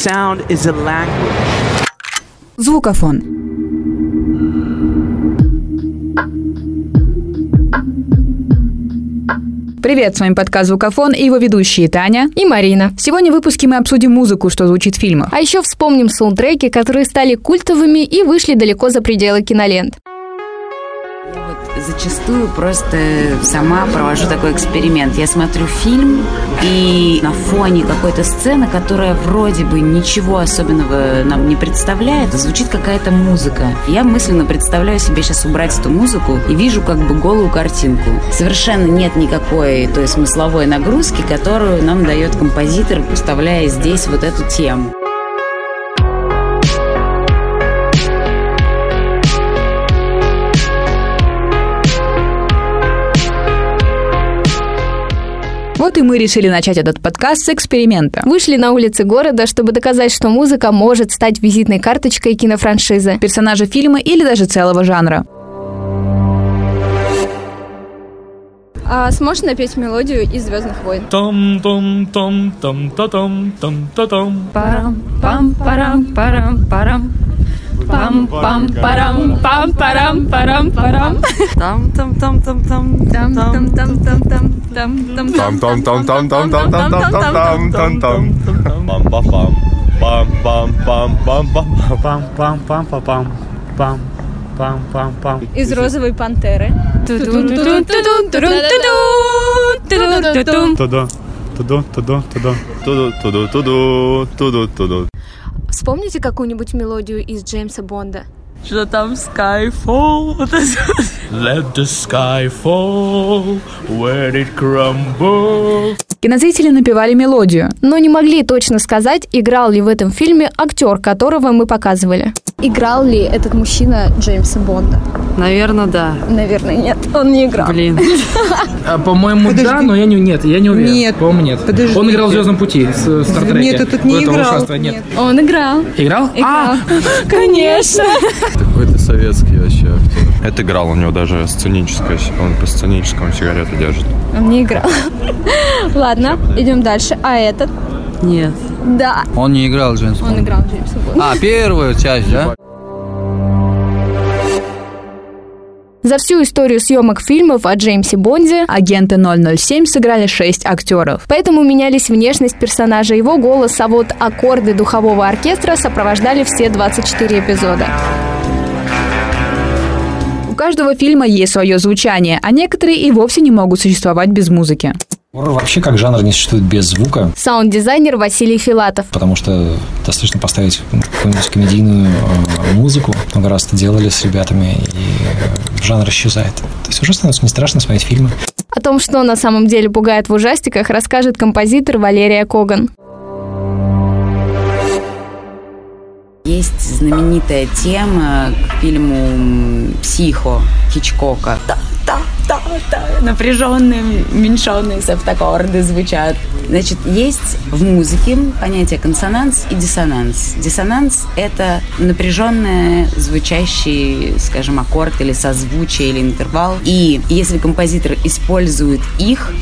sound is a language. Звукофон. Привет, с вами подкаст «Звукофон» и его ведущие Таня и Марина. Сегодня в выпуске мы обсудим музыку, что звучит в фильмах. А еще вспомним саундтреки, которые стали культовыми и вышли далеко за пределы кинолент зачастую просто сама провожу такой эксперимент. Я смотрю фильм, и на фоне какой-то сцены, которая вроде бы ничего особенного нам не представляет, звучит какая-то музыка. Я мысленно представляю себе сейчас убрать эту музыку и вижу как бы голую картинку. Совершенно нет никакой той смысловой нагрузки, которую нам дает композитор, вставляя здесь вот эту тему. Вот и мы решили начать этот подкаст с эксперимента. Вышли на улицы города, чтобы доказать, что музыка может стать визитной карточкой кинофраншизы, персонажа фильма или даже целого жанра. А сможешь напеть мелодию из Звездных войн? Там там там там та там там та там. Парам пам парам парам парам пам пам пам пам пам пам пам пам пам пам пам из розовой пантеры Туда, туда, туда, туда, туда, туда, туда, туда, туда. Вспомните какую-нибудь мелодию из Джеймса Бонда? Что там Skyfall? Let the sky fall where it crumbles. Кинозрители напевали мелодию. Но не могли точно сказать, играл ли в этом фильме актер, которого мы показывали. Играл ли этот мужчина Джеймса Бонда? Наверное, да. Наверное, нет. Он не играл. Блин. А, по-моему, да, но я не, нет, я не уверен. Нет. По-моему, нет. Подождите. Он играл в Звездном пути с Стартреке. Нет, этот не играл. Нет. нет. Он играл. Играл? Играл. А, конечно. Какой-то советский вообще актер. Это играл у него даже сценическое, он по сценическому сигарету держит. Он не играл. Ладно, идем дальше. А этот? Нет. Да. Он не играл Джеймс Он играл Джеймса Бонда. А, первую часть, да? За всю историю съемок фильмов о Джеймсе Бонде агенты 007 сыграли шесть актеров. Поэтому менялись внешность персонажа, его голос, а вот аккорды духового оркестра сопровождали все 24 эпизода. У каждого фильма есть свое звучание, а некоторые и вовсе не могут существовать без музыки. Хоррор вообще как жанр не существует без звука. Саунд-дизайнер Василий Филатов. Потому что достаточно поставить какую-нибудь комедийную э, музыку. Много раз это делали с ребятами, и э, жанр исчезает. То есть уже становится не страшно смотреть фильмы. О том, что на самом деле пугает в ужастиках, расскажет композитор Валерия Коган. Есть знаменитая тема к фильму «Психо» Хичкока. Да, да, да, да. Напряженные, уменьшенные септаккорды звучат. Значит, есть в музыке понятие консонанс и диссонанс. Диссонанс — это напряженный звучащий, скажем, аккорд или созвучие или интервал. И если композитор использует их,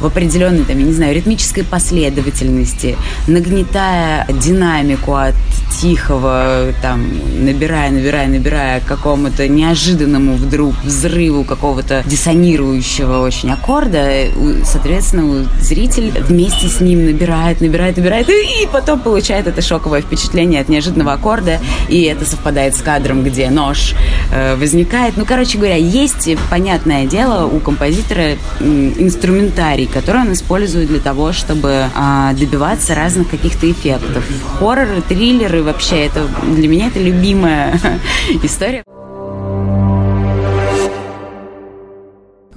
в определенной, там, я не знаю, ритмической последовательности, нагнетая динамику от тихого, там, набирая, набирая, набирая к какому-то неожиданному вдруг взрыву какого-то диссонирующего очень аккорда, соответственно, зритель вместе с ним набирает, набирает, набирает, и потом получает это шоковое впечатление от неожиданного аккорда, и это совпадает с кадром, где нож э, возникает. Ну, короче говоря, есть, понятное дело, у композитора инструментарий, который он использует для того, чтобы а, добиваться разных каких-то эффектов. Хорроры, триллеры вообще это для меня это любимая история.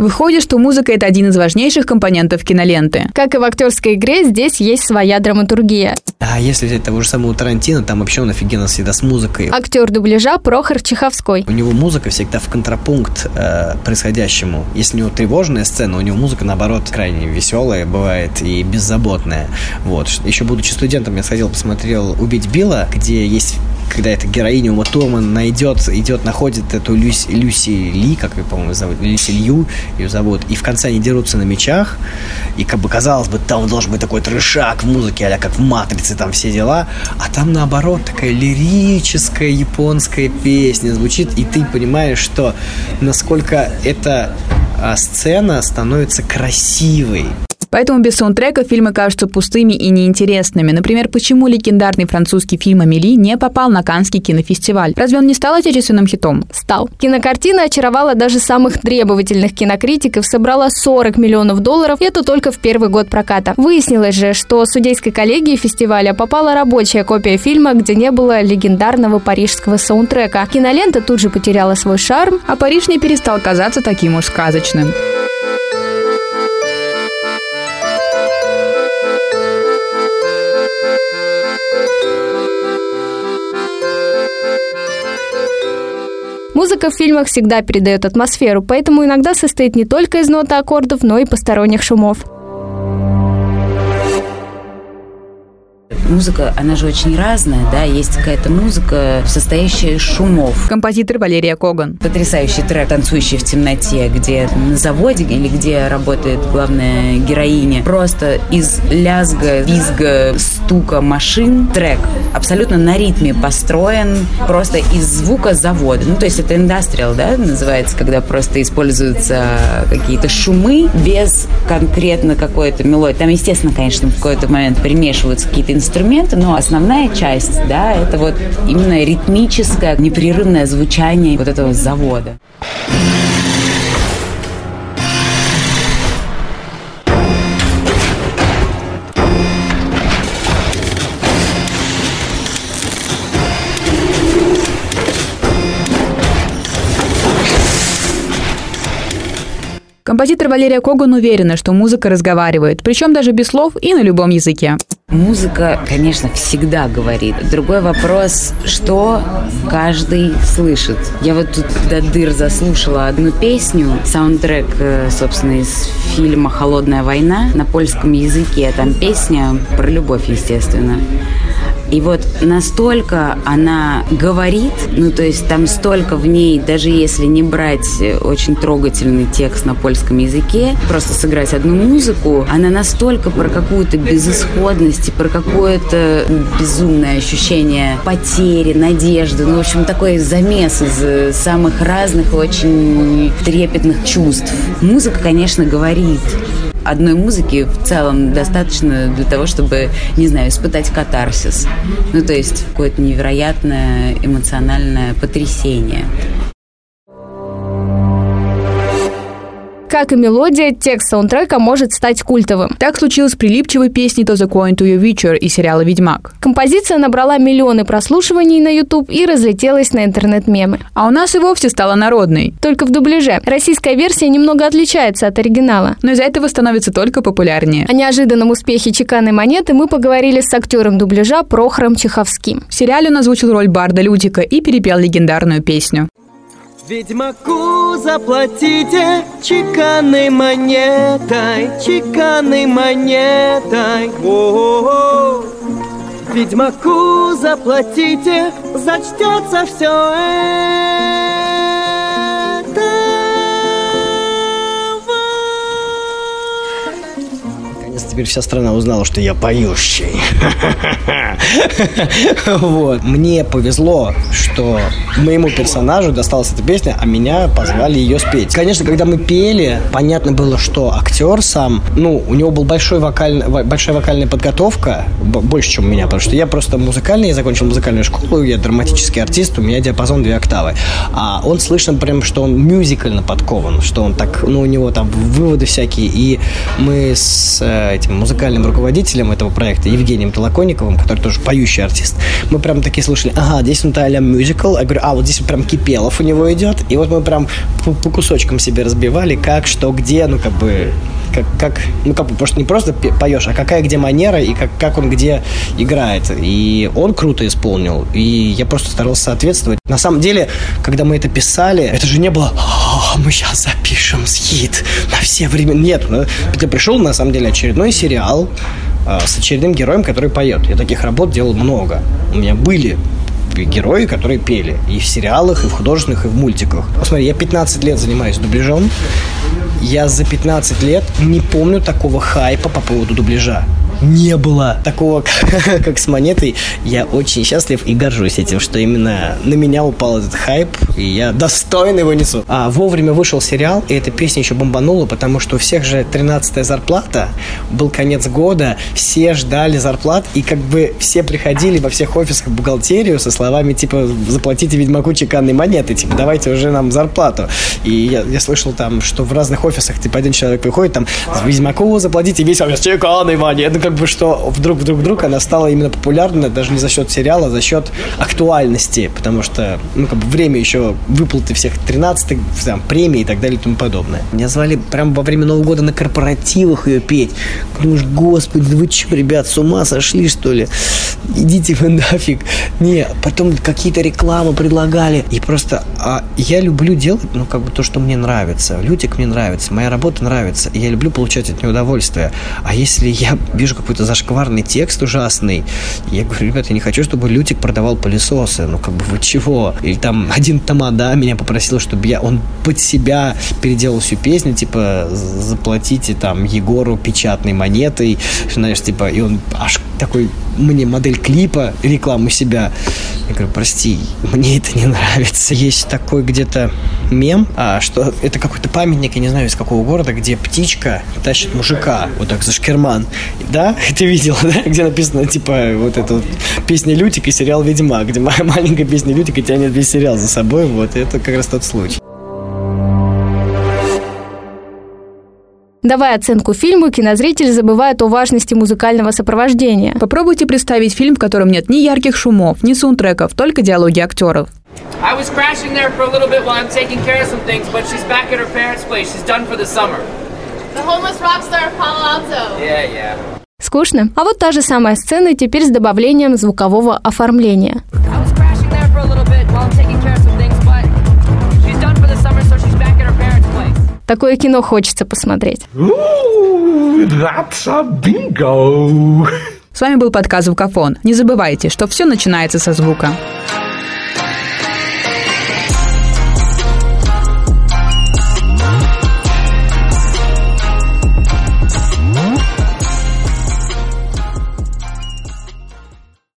Выходит, что музыка – это один из важнейших компонентов киноленты. Как и в актерской игре, здесь есть своя драматургия. А если взять того же самого Тарантино, там вообще он офигенно всегда с музыкой. Актер дубляжа Прохор Чеховской. У него музыка всегда в контрапункт э, происходящему. Если у него тревожная сцена, у него музыка, наоборот, крайне веселая бывает и беззаботная. Вот. Еще будучи студентом, я сходил, посмотрел «Убить Билла», где есть когда эта героиня Ума Турман найдет, идет, находит эту Люси, Люси Ли, как ее, по-моему, зовут, Люси Лью ее зовут, и в конце они дерутся на мечах, и как бы казалось бы, там должен быть такой трешак в музыке, а как в «Матрице», там все дела, а там наоборот такая лирическая японская песня звучит, и ты понимаешь, что насколько эта а, сцена становится красивой. Поэтому без саундтрека фильмы кажутся пустыми и неинтересными. Например, почему легендарный французский фильм «Амели» не попал на Каннский кинофестиваль? Разве он не стал отечественным хитом? Стал. Кинокартина очаровала даже самых требовательных кинокритиков, собрала 40 миллионов долларов, и это только в первый год проката. Выяснилось же, что судейской коллегии фестиваля попала рабочая копия фильма, где не было легендарного парижского саундтрека. Кинолента тут же потеряла свой шарм, а Париж не перестал казаться таким уж сказочным. Музыка в фильмах всегда передает атмосферу, поэтому иногда состоит не только из ноты аккордов, но и посторонних шумов. Музыка, она же очень разная, да, есть какая-то музыка, состоящая из шумов. Композитор Валерия Коган. Потрясающий трек «Танцующий в темноте», где на заводе или где работает главная героиня, просто из лязга, визга, стука машин трек абсолютно на ритме построен, просто из звука завода. Ну, то есть это индастриал, да, называется, когда просто используются какие-то шумы без конкретно какой-то мелодии. Там, естественно, конечно, в какой-то момент примешиваются какие-то инструменты, инструменты, но основная часть, да, это вот именно ритмическое, непрерывное звучание вот этого завода. Композитор Валерия Коган уверена, что музыка разговаривает, причем даже без слов и на любом языке. Музыка, конечно, всегда говорит. Другой вопрос, что каждый слышит. Я вот тут до дыр заслушала одну песню, саундтрек, э, собственно, из фильма «Холодная война» на польском языке. Там песня про любовь, естественно. И вот настолько она говорит, ну то есть там столько в ней, даже если не брать очень трогательный текст на польском языке, просто сыграть одну музыку, она настолько про какую-то безысходность, про какое-то безумное ощущение потери, надежды, ну в общем такой замес из самых разных очень трепетных чувств. Музыка, конечно, говорит одной музыки в целом достаточно для того, чтобы, не знаю, испытать катарсис. Ну, то есть какое-то невероятное эмоциональное потрясение. Как и мелодия, текст саундтрека может стать культовым. Так случилось с прилипчивой песней «To the Coin to Your Witcher» из сериала «Ведьмак». Композиция набрала миллионы прослушиваний на YouTube и разлетелась на интернет-мемы. А у нас и вовсе стала народной. Только в дубляже. Российская версия немного отличается от оригинала. Но из-за этого становится только популярнее. О неожиданном успехе «Чеканной монеты» мы поговорили с актером дубляжа Прохором Чеховским. В сериале он озвучил роль Барда Лютика и перепел легендарную песню. Ведьмаку заплатите чеканной монетой, чеканной монетой. О-о-о. Ведьмаку заплатите, зачтется все это. Наконец теперь вся страна узнала, что я поющий. Вот. Мне повезло, что моему персонажу досталась эта песня, а меня позвали ее спеть. Конечно, когда мы пели, понятно было, что актер сам, ну, у него был большой вокаль, большая вокальная подготовка, больше, чем у меня, потому что я просто музыкальный, я закончил музыкальную школу, я драматический артист, у меня диапазон две октавы. А он слышно прям, что он мюзикально подкован, что он так, ну, у него там выводы всякие, и мы с э, этим музыкальным руководителем этого проекта, Евгением Толоконниковым, который тоже поющий артист, мы прям такие слушали, ага, здесь он а мюзикл, я говорю, а вот здесь прям Кипелов у него идет, и вот мы прям по, по кусочкам себе разбивали, как, что, где, ну, как бы, как, как, ну, как бы, просто не просто поешь, а какая где манера и как, как он где играет. И он круто исполнил, и я просто старался соответствовать. На самом деле, когда мы это писали, это же не было, мы сейчас запишем хит на все времена. Нет, ну, это пришел, на самом деле, очередной сериал, с очередным героем, который поет. Я таких работ делал много. У меня были герои, которые пели и в сериалах, и в художественных, и в мультиках. Посмотри, я 15 лет занимаюсь дубляжом, я за 15 лет не помню такого хайпа по поводу дубляжа не было такого, как с монетой. Я очень счастлив и горжусь этим, что именно на меня упал этот хайп, и я достойно его несу. А вовремя вышел сериал, и эта песня еще бомбанула, потому что у всех же 13 зарплата, был конец года, все ждали зарплат, и как бы все приходили во всех офисах в бухгалтерию со словами типа «заплатите Ведьмаку чеканной монеты», типа «давайте уже нам зарплату». И я, я слышал там, что в разных офисах типа один человек приходит там «Ведьмаку заплатите весь офис чеканной монеты», бы что вдруг, вдруг, вдруг она стала именно популярна даже не за счет сериала, а за счет актуальности, потому что, ну, как бы время еще выплаты всех 13 там, премий и так далее и тому подобное. Меня звали прямо во время Нового года на корпоративах ее петь. Думаешь, господи, вы что, ребят, с ума сошли, что ли? Идите вы нафиг. Не, потом какие-то рекламы предлагали. И просто а я люблю делать, ну, как бы то, что мне нравится. Лютик мне нравится, моя работа нравится. И я люблю получать от нее удовольствие. А если я вижу какой-то зашкварный текст ужасный, я говорю, ребята, я не хочу, чтобы Лютик продавал пылесосы. Ну, как бы вы чего? Или там один Тамада меня попросил, чтобы я, он под себя переделал всю песню, типа, заплатите там Егору печатной монетой, знаешь, типа, и он аж такой мне модель клипа, рекламу себя. Я говорю, прости, мне это не нравится. Есть такой где-то мем, а, что это какой-то памятник, я не знаю, из какого города, где птичка тащит мужика вот так за шкерман. Да? Ты видел, да? Где написано, типа, вот эта вот песня Лютик и сериал «Ведьмак», где маленькая песня Лютика тянет весь сериал за собой. Вот это как раз тот случай. Давая оценку фильму, кинозритель забывает о важности музыкального сопровождения. Попробуйте представить фильм, в котором нет ни ярких шумов, ни саундтреков, только диалоги актеров. I was crashing there for a little bit while I'm taking care of some things, but she's back at her parents' place. She's done for the summer. The homeless rock star of Palo Alto. Yeah, yeah. Скучно? А вот та же самая сцена теперь с добавлением звукового оформления. Такое кино хочется посмотреть. Ooh, that's a bingo. С вами был подкаст «Звукофон». Не забывайте, что все начинается со звука.